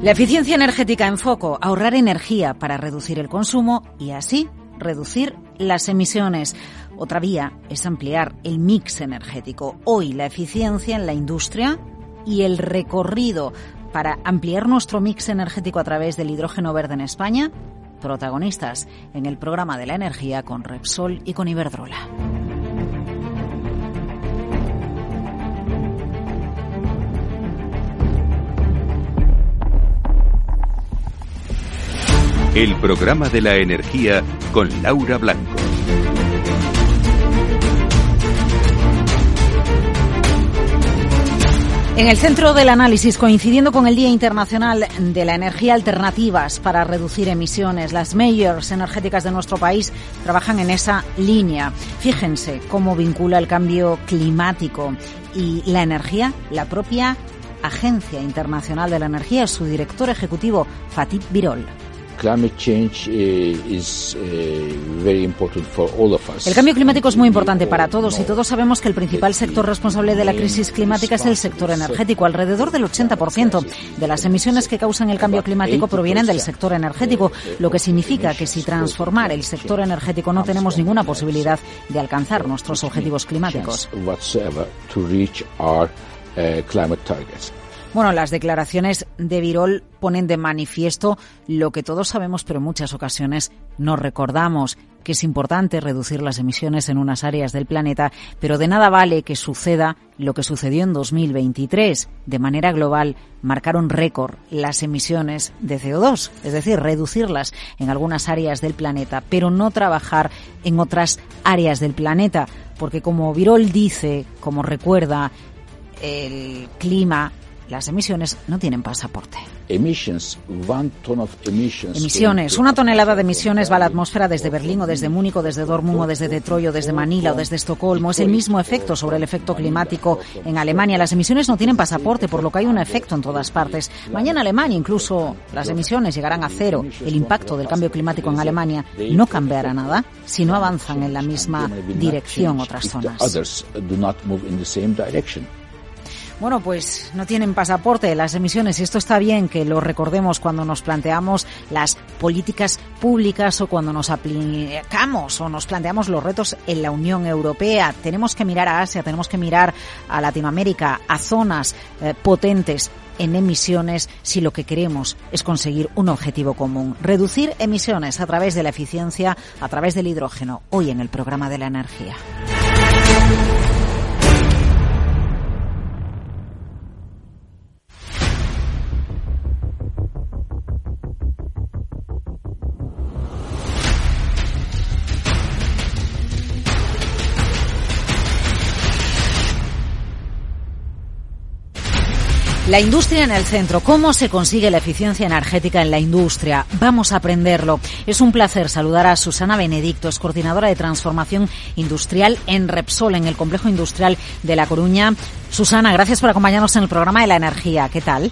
La eficiencia energética en foco, ahorrar energía para reducir el consumo y así reducir las emisiones. Otra vía es ampliar el mix energético. Hoy la eficiencia en la industria y el recorrido para ampliar nuestro mix energético a través del hidrógeno verde en España, protagonistas en el programa de la energía con Repsol y con Iberdrola. El programa de la energía con Laura Blanco. En el centro del análisis, coincidiendo con el Día Internacional de la Energía Alternativas para reducir emisiones, las mayors energéticas de nuestro país trabajan en esa línea. Fíjense cómo vincula el cambio climático y la energía, la propia Agencia Internacional de la Energía, su director ejecutivo, Fatih Birol. El cambio climático es muy importante para todos y todos sabemos que el principal sector responsable de la crisis climática es el sector energético. Alrededor del 80% de las emisiones que causan el cambio climático provienen del sector energético, lo que significa que si transformar el sector energético no tenemos ninguna posibilidad de alcanzar nuestros objetivos climáticos. Bueno, las declaraciones de Virol ponen de manifiesto lo que todos sabemos, pero en muchas ocasiones no recordamos, que es importante reducir las emisiones en unas áreas del planeta, pero de nada vale que suceda lo que sucedió en 2023. De manera global, marcaron récord las emisiones de CO2, es decir, reducirlas en algunas áreas del planeta, pero no trabajar en otras áreas del planeta, porque como Virol dice, como recuerda, el clima las emisiones no tienen pasaporte. Emisiones. Una tonelada de emisiones va a la atmósfera desde Berlín o desde Múnich o desde Dortmund o desde Detroit o desde Manila o desde Estocolmo. Es el mismo efecto sobre el efecto climático en Alemania. Las emisiones no tienen pasaporte, por lo que hay un efecto en todas partes. Mañana Alemania incluso las emisiones llegarán a cero. El impacto del cambio climático en Alemania no cambiará nada si no avanzan en la misma dirección otras zonas. Bueno, pues no tienen pasaporte las emisiones y esto está bien que lo recordemos cuando nos planteamos las políticas públicas o cuando nos aplicamos o nos planteamos los retos en la Unión Europea. Tenemos que mirar a Asia, tenemos que mirar a Latinoamérica, a zonas eh, potentes en emisiones si lo que queremos es conseguir un objetivo común. Reducir emisiones a través de la eficiencia, a través del hidrógeno, hoy en el programa de la energía. La industria en el centro. ¿Cómo se consigue la eficiencia energética en la industria? Vamos a aprenderlo. Es un placer saludar a Susana Benedicto, es coordinadora de transformación industrial en Repsol, en el complejo industrial de La Coruña. Susana, gracias por acompañarnos en el programa de la energía. ¿Qué tal?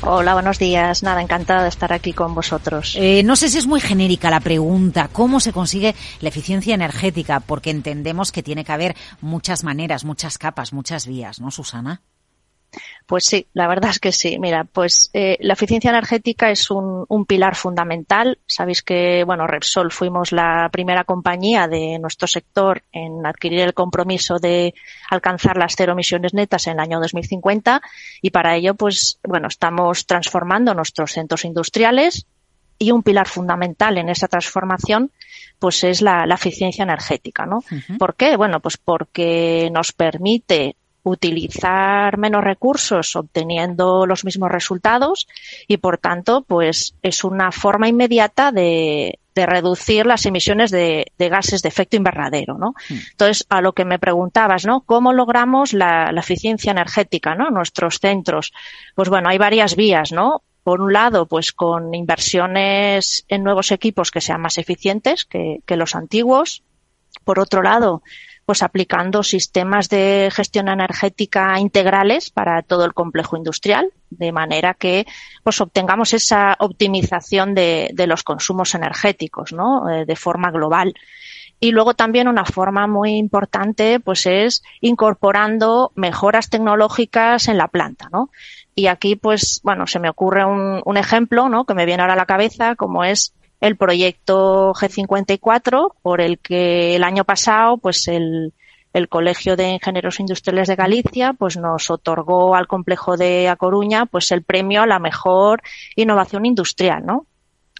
Hola, buenos días. Nada, encantada de estar aquí con vosotros. Eh, no sé si es muy genérica la pregunta. ¿Cómo se consigue la eficiencia energética? Porque entendemos que tiene que haber muchas maneras, muchas capas, muchas vías, ¿no, Susana? Pues sí, la verdad es que sí. Mira, pues eh, la eficiencia energética es un, un, pilar fundamental. Sabéis que, bueno, Repsol fuimos la primera compañía de nuestro sector en adquirir el compromiso de alcanzar las cero emisiones netas en el año 2050 y para ello, pues, bueno, estamos transformando nuestros centros industriales y un pilar fundamental en esa transformación pues es la, la eficiencia energética, ¿no? ¿Por qué? Bueno, pues porque nos permite utilizar menos recursos obteniendo los mismos resultados y por tanto pues es una forma inmediata de, de reducir las emisiones de, de, gases de efecto invernadero, ¿no? Mm. Entonces, a lo que me preguntabas, ¿no? ¿Cómo logramos la, la eficiencia energética, ¿no? Nuestros centros. Pues bueno, hay varias vías, ¿no? Por un lado, pues con inversiones en nuevos equipos que sean más eficientes que, que los antiguos. Por otro lado, pues aplicando sistemas de gestión energética integrales para todo el complejo industrial, de manera que pues obtengamos esa optimización de, los consumos energéticos, ¿no? Eh, de forma global. Y luego también una forma muy importante, pues es incorporando mejoras tecnológicas en la planta, ¿no? Y aquí, pues, bueno, se me ocurre un, un ejemplo, ¿no? Que me viene ahora a la cabeza, como es el proyecto G54, por el que el año pasado, pues el, el Colegio de Ingenieros Industriales de Galicia, pues nos otorgó al complejo de A Coruña, pues el premio a la mejor innovación industrial, ¿no?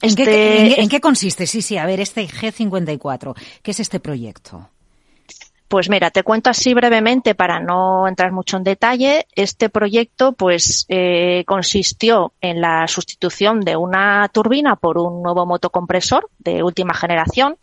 ¿En, qué, este en, qué, consiste? Sí, sí, a ver, este G54, ¿qué es este proyecto? Pues mira, te cuento así brevemente para no entrar mucho en detalle. Este proyecto, pues, eh, consistió en la sustitución de una turbina por un nuevo motocompresor de última generación.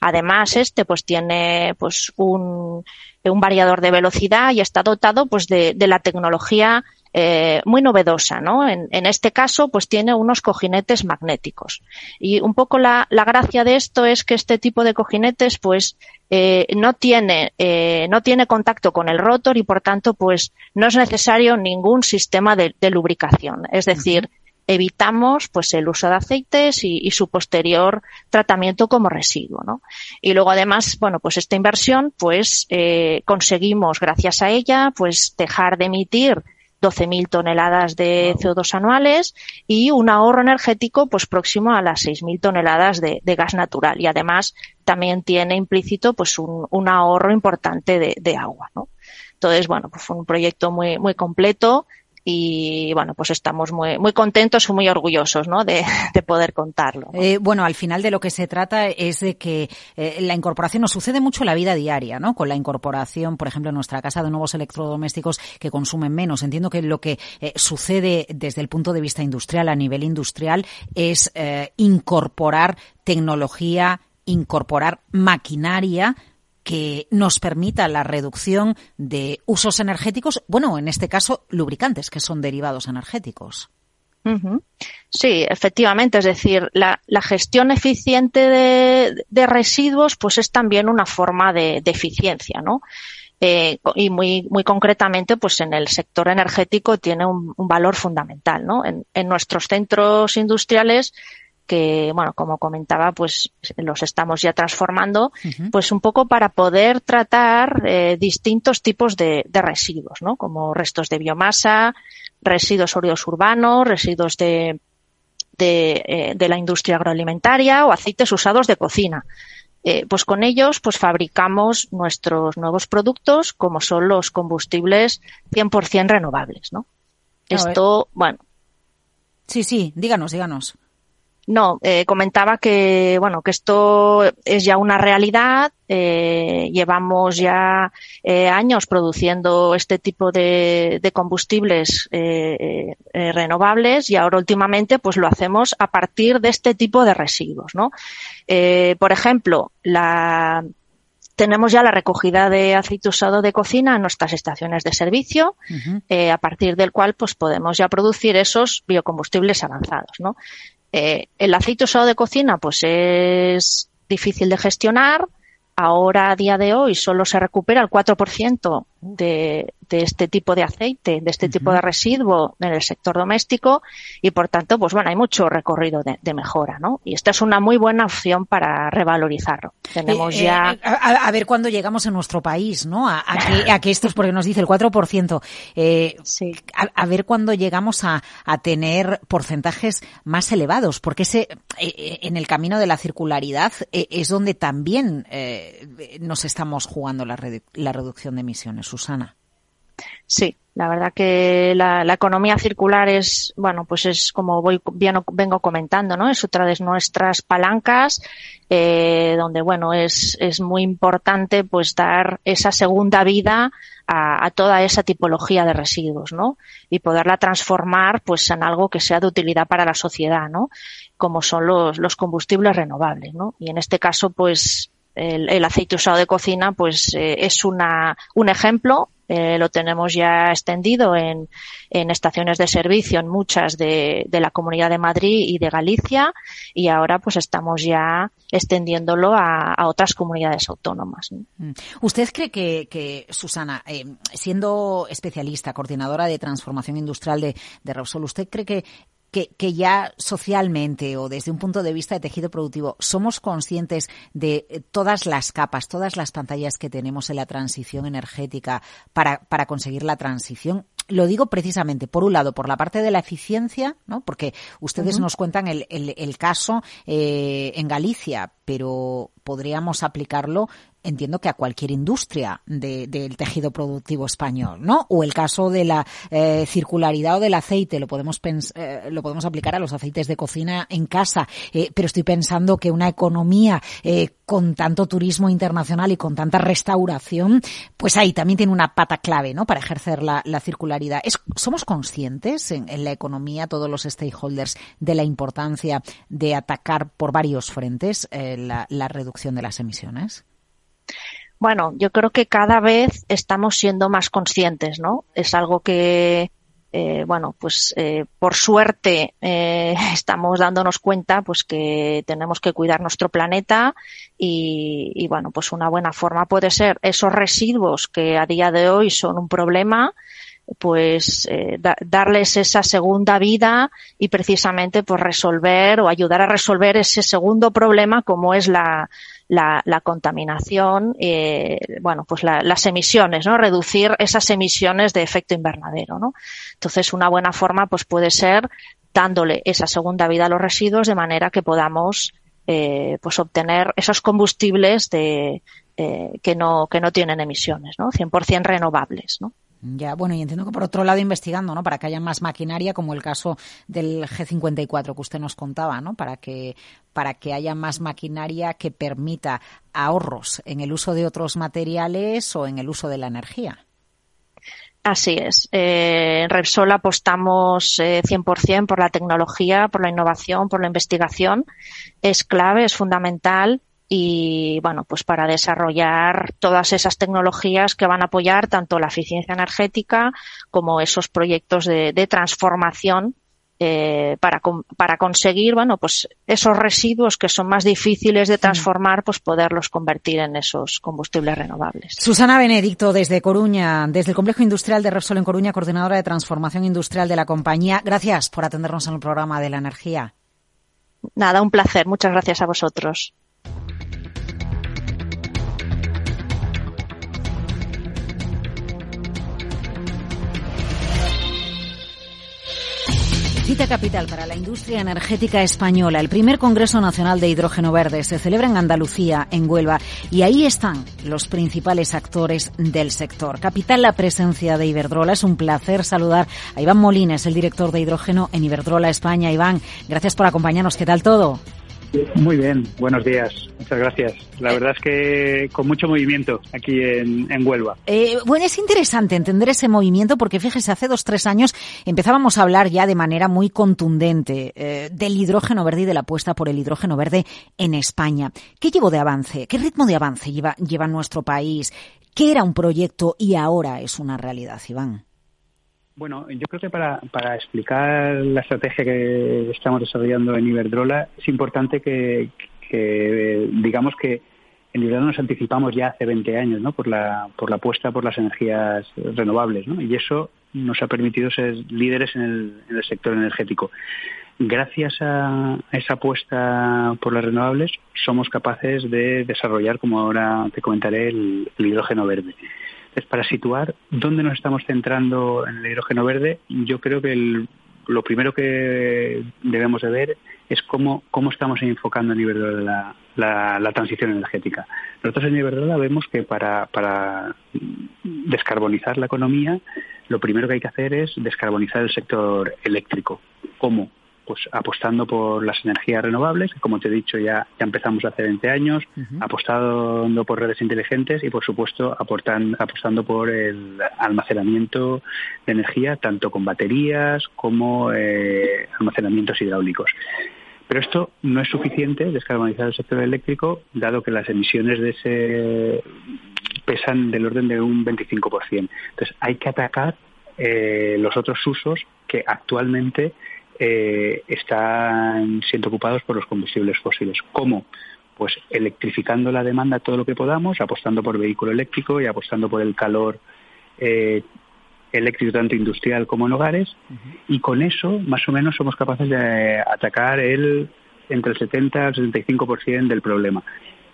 Además, este, pues, tiene, pues, un, variador de velocidad y está dotado, pues, de la tecnología eh, muy novedosa, ¿no? En, este caso, pues tiene unos cojinetes magnéticos. Y un poco la, gracia de esto es que este tipo de cojinetes, pues, eh, no tiene, eh, no tiene contacto con el rotor y por tanto, pues, no es necesario ningún sistema de, lubricación. Es decir, evitamos pues el uso de aceites y, y, su posterior tratamiento como residuo, ¿no? Y luego además, bueno, pues esta inversión, pues eh, conseguimos gracias a ella, pues dejar de emitir 12.000 toneladas de CO2 anuales y un ahorro energético pues próximo a las 6.000 toneladas de, de, gas natural y además también tiene implícito pues un, un ahorro importante de, de, agua, ¿no? Entonces, bueno, pues fue un proyecto muy, muy completo y bueno, pues estamos muy, muy contentos y muy orgullosos ¿no? de, de poder contarlo. Eh, bueno, al final de lo que se trata es de que eh, la incorporación nos sucede mucho en la vida diaria, ¿no? Con la incorporación, por ejemplo, en nuestra casa de nuevos electrodomésticos que consumen menos. Entiendo que lo que eh, sucede desde el punto de vista industrial, a nivel industrial, es eh, incorporar tecnología, incorporar maquinaria que nos permita la reducción de usos energéticos, bueno, en este caso, lubricantes, que son derivados energéticos. Sí, efectivamente, es decir, la, gestión eficiente de, residuos, pues es también una forma de, eficiencia, ¿no? Eh, y muy, muy concretamente, pues en el sector energético tiene un, valor fundamental, ¿no? En nuestros centros industriales que, bueno, como comentaba, pues los estamos ya transformando, uh -huh. pues un poco para poder tratar eh, distintos tipos de, de, residuos, ¿no? Como restos de biomasa, residuos sólidos urbanos, residuos de, de, eh, de la industria agroalimentaria o aceites usados de cocina. Eh, pues con ellos pues fabricamos nuestros nuevos productos como son los combustibles 100% renovables, ¿no? Esto, bueno. Sí, sí, díganos, díganos. No, eh, comentaba que bueno que esto es ya una realidad. Eh, llevamos ya eh, años produciendo este tipo de, de combustibles eh, renovables y ahora últimamente pues lo hacemos a partir de este tipo de residuos, ¿no? Por ejemplo, la tenemos ya la recogida de aceite usado de cocina en nuestras estaciones de servicio, uh -huh. eh, a partir del cual pues podemos ya producir esos biocombustibles avanzados, ¿no? Eh, el aceite usado de cocina pues es difícil de gestionar. Ahora, a día de hoy, solo se recupera el 4% de, de este tipo de aceite, de este uh -huh. tipo de residuo en el sector doméstico y por tanto, pues bueno, hay mucho recorrido de, de mejora, ¿no? Y esta es una muy buena opción para revalorizarlo. Tenemos eh, ya. Eh, a, a, ver cuándo llegamos en nuestro país, ¿no? A, a que, a que esto es porque nos dice el 4%. Eh, sí. a, a, ver cuándo llegamos a, tener porcentajes más elevados, porque ese, eh, en el camino de la circularidad eh, es donde también eh, nos estamos jugando la, redu la reducción de emisiones, Susana. Sí, la verdad que la, economía circular es, bueno, pues es como voy, bien, vengo comentando, ¿no? Es otra de nuestras palancas, eh, donde, bueno, es, es muy importante pues dar esa segunda vida a, toda esa tipología de residuos, ¿no? Y poderla transformar pues en algo que sea de utilidad para la sociedad, ¿no? Como son los combustibles renovables, ¿no? Y en este caso, pues, el, aceite usado de cocina, pues eh, es una, un ejemplo. Eh, lo tenemos ya extendido en, en, estaciones de servicio en muchas de, de, la Comunidad de Madrid y de Galicia y ahora pues estamos ya extendiéndolo a, a otras comunidades autónomas. Mm. ¿Usted cree que, que Susana, eh, siendo especialista, coordinadora de transformación industrial de, de Repsol, ¿usted cree que que, ya socialmente o desde un punto de vista de tejido productivo somos conscientes de eh, todas las capas, todas las pantallas que tenemos en la transición energética para, para conseguir la transición? Lo digo precisamente, por un lado, por la parte de la eficiencia, ¿no? Porque ustedes nos cuentan el, el, el caso eh, en Galicia, pero podríamos aplicarlo entiendo que a cualquier industria del tejido productivo español, ¿no? O el caso de la eh, circularidad o del aceite, lo podemos eh, lo podemos aplicar a los aceites de cocina en casa, eh, pero estoy pensando que una economía con tanto turismo internacional y con tanta restauración, pues ahí también tiene una pata clave, ¿no? Para ejercer la, circularidad. ¿Es, ¿Somos conscientes en, la economía, todos los stakeholders, de la importancia de atacar por varios frentes la reducción de las emisiones? Bueno, yo creo que cada vez estamos siendo más conscientes, ¿no? Es algo que, eh, bueno, pues eh, por suerte eh, estamos dándonos cuenta, pues que tenemos que cuidar nuestro planeta y, y, bueno, pues una buena forma puede ser esos residuos que a día de hoy son un problema, pues eh, darles esa segunda vida y precisamente pues resolver o ayudar a resolver ese segundo problema como es la, la, la contaminación, eh, bueno, pues la, las emisiones, ¿no? Reducir esas emisiones de efecto invernadero, ¿no? Entonces, una buena forma, pues puede ser dándole esa segunda vida a los residuos de manera que podamos, eh, pues obtener esos combustibles de, eh, que no, que no tienen emisiones, ¿no? 100% renovables, ¿no? Ya, bueno, y entiendo que por otro lado investigando, ¿no? Para que haya más maquinaria, como el caso del G54 que usted nos contaba, ¿no? Para que, para que haya más maquinaria que permita ahorros en el uso de otros materiales o en el uso de la energía. Así es. Eh, en Repsol apostamos eh, 100% por la tecnología, por la innovación, por la investigación. Es clave, es fundamental y bueno, pues para desarrollar todas esas tecnologías que van a apoyar tanto la eficiencia energética como esos proyectos de, de transformación eh, para, para conseguir, bueno, pues esos residuos que son más difíciles de transformar, pues poderlos convertir en esos combustibles renovables. Susana Benedicto, desde Coruña, desde el Complejo Industrial de Repsol en Coruña, coordinadora de transformación industrial de la compañía. Gracias por atendernos en el programa de la energía. Nada, un placer. Muchas gracias a vosotros. Capital para la industria energética española. El primer Congreso Nacional de Hidrógeno Verde se celebra en Andalucía, en Huelva, y ahí están los principales actores del sector. Capital la presencia de Iberdrola. Es un placer saludar a Iván Molines, el director de hidrógeno en Iberdrola España. Iván, gracias por acompañarnos. ¿Qué tal todo? Muy bien, buenos días, muchas gracias. La verdad es que con mucho movimiento aquí en, Huelva. Eh, bueno, es interesante entender ese movimiento porque fíjese, hace dos, tres años empezábamos a hablar ya de manera muy contundente eh, del hidrógeno verde y de la apuesta por el hidrógeno verde en España. ¿Qué llevó de avance? ¿Qué ritmo de avance lleva, lleva nuestro país? ¿Qué era un proyecto y ahora es una realidad, Iván? Bueno, yo creo que para, explicar la estrategia que estamos desarrollando en Iberdrola es importante que, digamos que en Iberdrola nos anticipamos ya hace 20 años ¿no? por, la, por la apuesta por las energías renovables ¿no? y eso nos ha permitido ser líderes en el sector energético. Gracias a esa apuesta por las renovables somos capaces de desarrollar, como ahora te comentaré, el hidrógeno verde. Entonces, para situar dónde nos estamos centrando en el hidrógeno verde, yo creo que lo primero que debemos de ver es cómo, cómo estamos enfocando en Iberdrola la, la, transición energética. Nosotros en Iberdrola vemos que para, para descarbonizar la economía, lo primero que hay que hacer es descarbonizar el sector eléctrico. ¿Cómo? Pues apostando por las energías renovables, que como te he dicho ya, ya empezamos hace 20 años, apostando por redes inteligentes y por supuesto aportan, apostando por el almacenamiento de energía tanto con baterías como eh, almacenamientos hidráulicos. Pero esto no es suficiente, descarbonizar el sector eléctrico, dado que las emisiones de ese pesan del orden de un 25%. Entonces, hay que atacar eh, los otros usos que actualmente eh, están siendo ocupados por los combustibles fósiles. ¿Cómo? Pues electrificando la demanda todo lo que podamos, apostando por vehículo eléctrico y apostando por el calor eh, eléctrico tanto industrial como en hogares y con eso más o menos somos capaces de atacar el entre el 70 y el 75% del problema.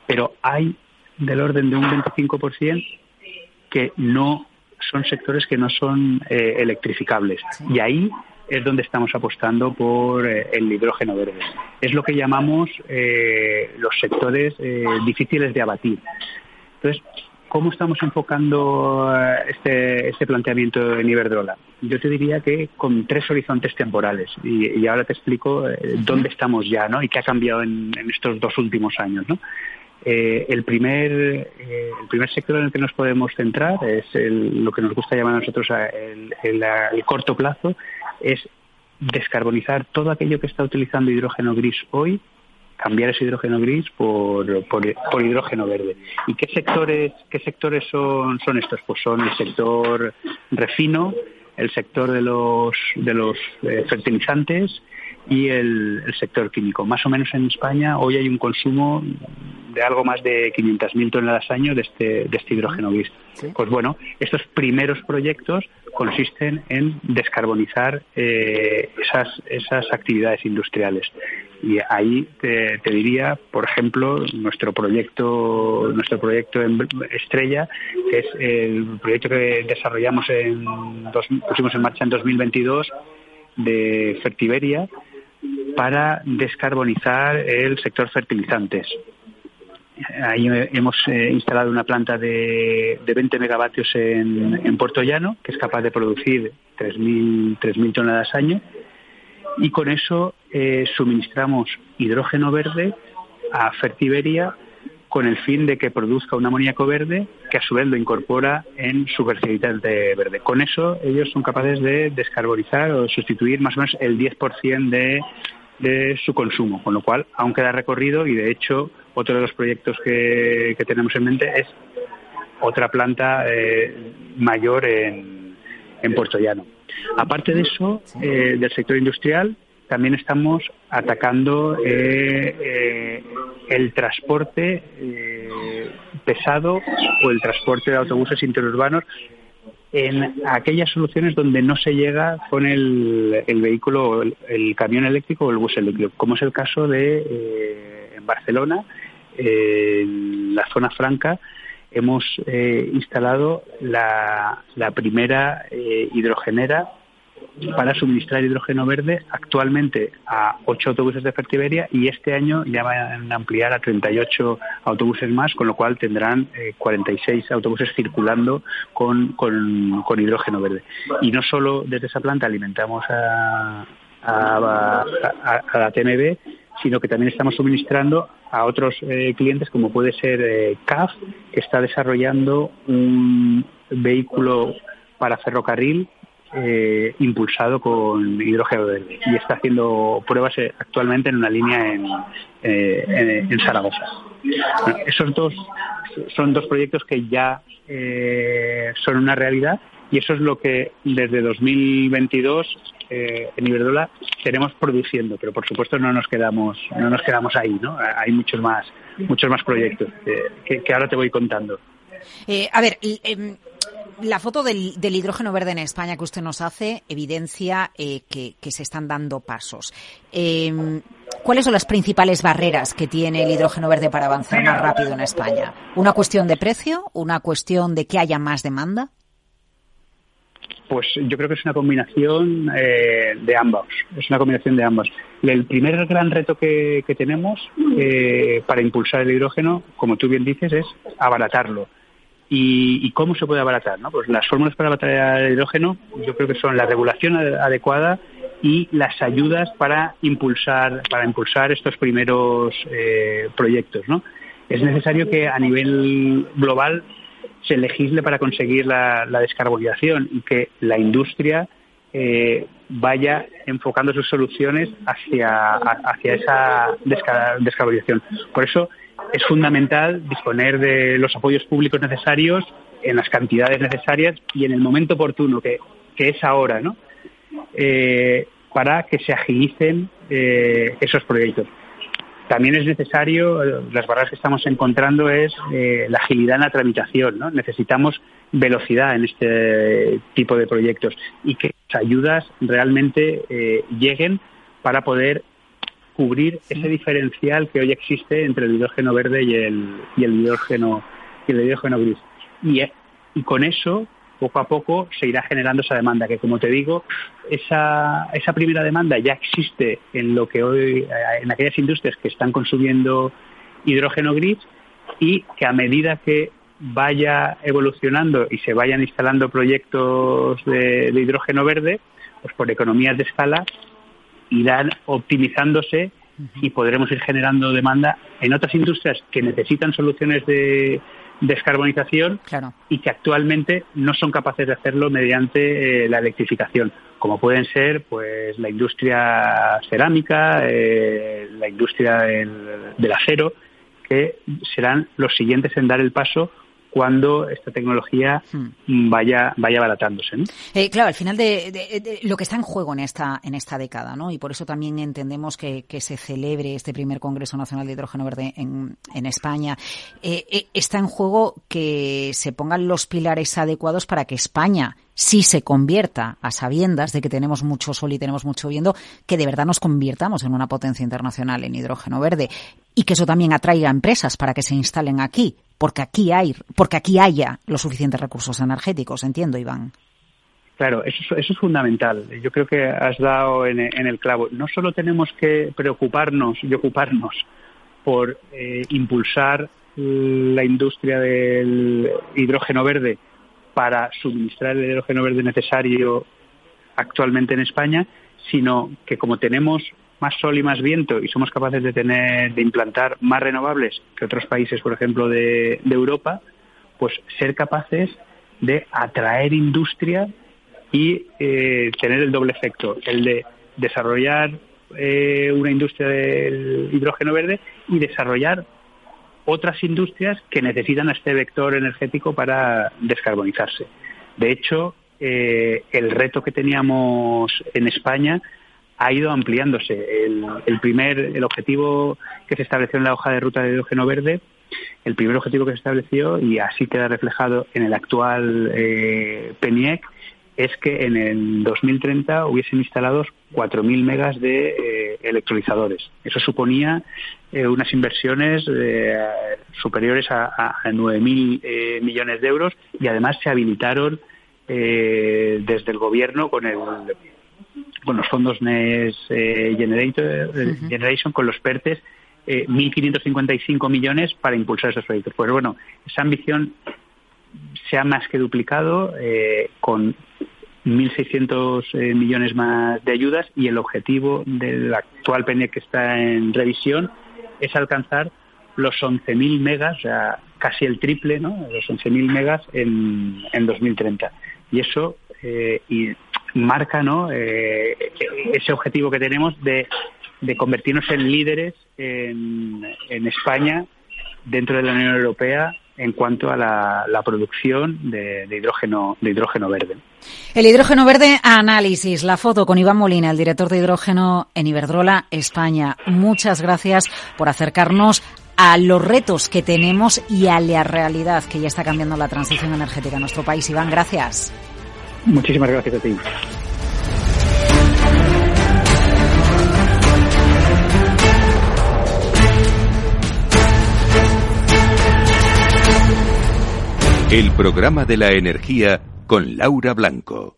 Pero hay del orden de un 25% que no son sectores que no son eh, electrificables. Y ahí es donde estamos apostando por eh, el hidrógeno verde. Es lo que llamamos eh, los sectores difíciles de abatir. Entonces, ¿cómo estamos enfocando este, este, planteamiento en Iberdrola? Yo te diría que con tres horizontes temporales. Y, ahora te explico dónde estamos ya ¿no? y qué ha cambiado en, estos dos últimos años. ¿no? Eh, el, primer, eh, el primer sector en el que nos podemos centrar es lo que nos gusta llamar a nosotros el, el, corto plazo, es descarbonizar todo aquello que está utilizando hidrógeno gris hoy, cambiar ese hidrógeno gris por, por, hidrógeno verde. ¿Y qué sectores, qué sectores son, son estos? Pues son el sector refino, el sector de los, de los eh, fertilizantes, y el, sector químico. Más o menos en España hoy hay un consumo de algo más de 500.000 toneladas año de este, de este hidrógeno gris. Pues bueno, estos primeros proyectos consisten en descarbonizar eh, esas, esas actividades industriales. Y ahí te, diría, por ejemplo, nuestro proyecto, nuestro proyecto estrella, que es el proyecto que desarrollamos en, dos, pusimos en marcha en 2022 de Fertiberia, para descarbonizar el sector fertilizantes. Ahí hemos eh, instalado una planta de, 20 megavatios en, Puerto Llano, que es capaz de producir 3.000 toneladas año, y con eso eh, suministramos hidrógeno verde a Fertiberia con el fin de que produzca un amoníaco verde que a su vez lo incorpora en su fertilizante verde. Con eso ellos son capaces de descarbonizar o sustituir más o menos el 10% de, de su consumo, con lo cual aún queda recorrido y de hecho otro de los proyectos que, tenemos en mente es otra planta eh, mayor en, en Puerto Llano. Aparte de eso, eh, del sector industrial, también estamos atacando eh, el transporte pesado o el transporte de autobuses interurbanos en aquellas soluciones donde no se llega con el, vehículo, el, camión eléctrico o el bus eléctrico, como es el caso de en Barcelona, en la zona franca, hemos instalado la, la primera hidrogenera para suministrar hidrógeno verde actualmente a ocho autobuses de Fertiberia y este año ya van a ampliar a 38 autobuses más, con lo cual tendrán 46 eh, autobuses circulando con, con, hidrógeno verde. Y no solo desde esa planta alimentamos a, a, la TMB, sino que también estamos suministrando a otros eh, clientes como puede ser eh, CAF, que está desarrollando un vehículo para ferrocarril eh, impulsado con hidrógeno verde y está haciendo pruebas eh, actualmente en una línea en, eh, en, Zaragoza. esos dos son dos proyectos que ya son una realidad y eso es lo que desde 2022 en Iberdrola tenemos produciendo, pero por supuesto no nos quedamos no nos quedamos ahí, ¿no? Hay muchos más muchos más proyectos que, que ahora te voy contando. a ver, em, la foto del, hidrógeno verde en España que usted nos hace evidencia eh, que, se están dando pasos. Em, ¿Cuáles son las principales barreras que tiene el hidrógeno verde para avanzar más rápido en España? ¿Una cuestión de precio? ¿Una cuestión de que haya más demanda? Pues yo creo que es una combinación eh, de ambos. Es una combinación de ambos. El primer gran reto que, tenemos eh, para impulsar el hidrógeno, como tú bien dices, es abaratarlo. ¿Y, cómo se puede abaratar? ¿no? Pues las fórmulas para abaratar el hidrógeno yo creo que son la regulación adecuada y las ayudas para impulsar, para impulsar estos primeros eh, proyectos. ¿no? Es necesario que a nivel global se legisle para conseguir la, descarbonización y que la industria eh, vaya enfocando sus soluciones hacia, hacia esa descarbonización. Por eso es fundamental disponer de los apoyos públicos necesarios en las cantidades necesarias y en el momento oportuno, que, que es ahora, ¿no? Eh, para que se agilicen eh, esos proyectos. También es necesario, las barreras que estamos encontrando es eh, la agilidad en la tramitación. ¿no? Necesitamos velocidad en este tipo de proyectos y que las ayudas realmente eh, lleguen para poder cubrir ese diferencial que hoy existe entre el hidrógeno verde y el, y el hidrógeno y el hidrógeno gris. Y, y con eso poco a poco se irá generando esa demanda, que como te digo, esa, esa primera demanda ya existe en lo que hoy, eh, en aquellas industrias que están consumiendo hidrógeno gris y que a medida que vaya evolucionando y se vayan instalando proyectos de, hidrógeno verde, pues por economías de escala irán optimizándose y podremos ir generando demanda en otras industrias que necesitan soluciones de, descarbonización y que actualmente no son capaces de hacerlo mediante eh, la electrificación, como pueden ser pues la industria cerámica, eh, la industria del, acero, que serán los siguientes en dar el paso cuando esta tecnología hmm. vaya vaya abaratándose. Eh, claro, al final de, lo que está en juego en esta en esta década, ¿no? Y por eso también entendemos que, se celebre este primer Congreso Nacional de Hidrógeno Verde en, en España. Eh, eh, está en juego que se pongan los pilares adecuados para que España sí se convierta, a sabiendas de que tenemos mucho sol y tenemos mucho viento, que de verdad nos convirtamos en una potencia internacional en hidrógeno verde y que eso también atraiga empresas para que se instalen aquí, porque aquí hay, porque aquí haya los suficientes recursos energéticos, entiendo, Iván. Claro, eso, es fundamental. Yo creo que has dado en, el clavo. No solo tenemos que preocuparnos y ocuparnos por eh, impulsar la industria del hidrógeno verde para suministrar el hidrógeno verde necesario actualmente en España, sino que como tenemos más sol y más viento y somos capaces de tener de implantar más renovables que otros países, por ejemplo, de, Europa, pues ser capaces de atraer industria y eh, tener el doble efecto, el de desarrollar eh, una industria del hidrógeno verde y desarrollar otras industrias que necesitan este vector energético para descarbonizarse. De hecho, eh, el reto que teníamos en España ha ido ampliándose. El, primer, el objetivo que se estableció en la hoja de ruta de hidrógeno verde, el primer objetivo que se estableció y así queda reflejado en el actual eh, PENIEC es que en el 2030 hubiesen instalados 4.000 megas de eh, electrolizadores. Eso suponía eh, unas inversiones eh, superiores a, a 9.000 millones de euros y además se habilitaron desde el gobierno con el con los fondos NES Generation, con los PERTES, 1.555 millones para impulsar esos proyectos. Pues bueno, esa ambición se ha más que duplicado eh, con 1.600 eh, millones más de ayudas y el objetivo del actual PNE que está en revisión es alcanzar los 11.000 megas, o sea, casi el triple, ¿no? los 11.000 megas en, en 2030. Y eso eh, y marca ¿no? Eh, ese objetivo que tenemos de, de convertirnos en líderes en, en España dentro de la Unión Europea en cuanto a la, producción de, hidrógeno de hidrógeno verde. El hidrógeno verde análisis, la foto con Iván Molina, el director de hidrógeno en Iberdrola España. Muchas gracias por acercarnos a los retos que tenemos y a la realidad que ya está cambiando la transición energética en nuestro país. Iván, gracias. Muchísimas gracias a ti. El programa de la energía con Laura Blanco.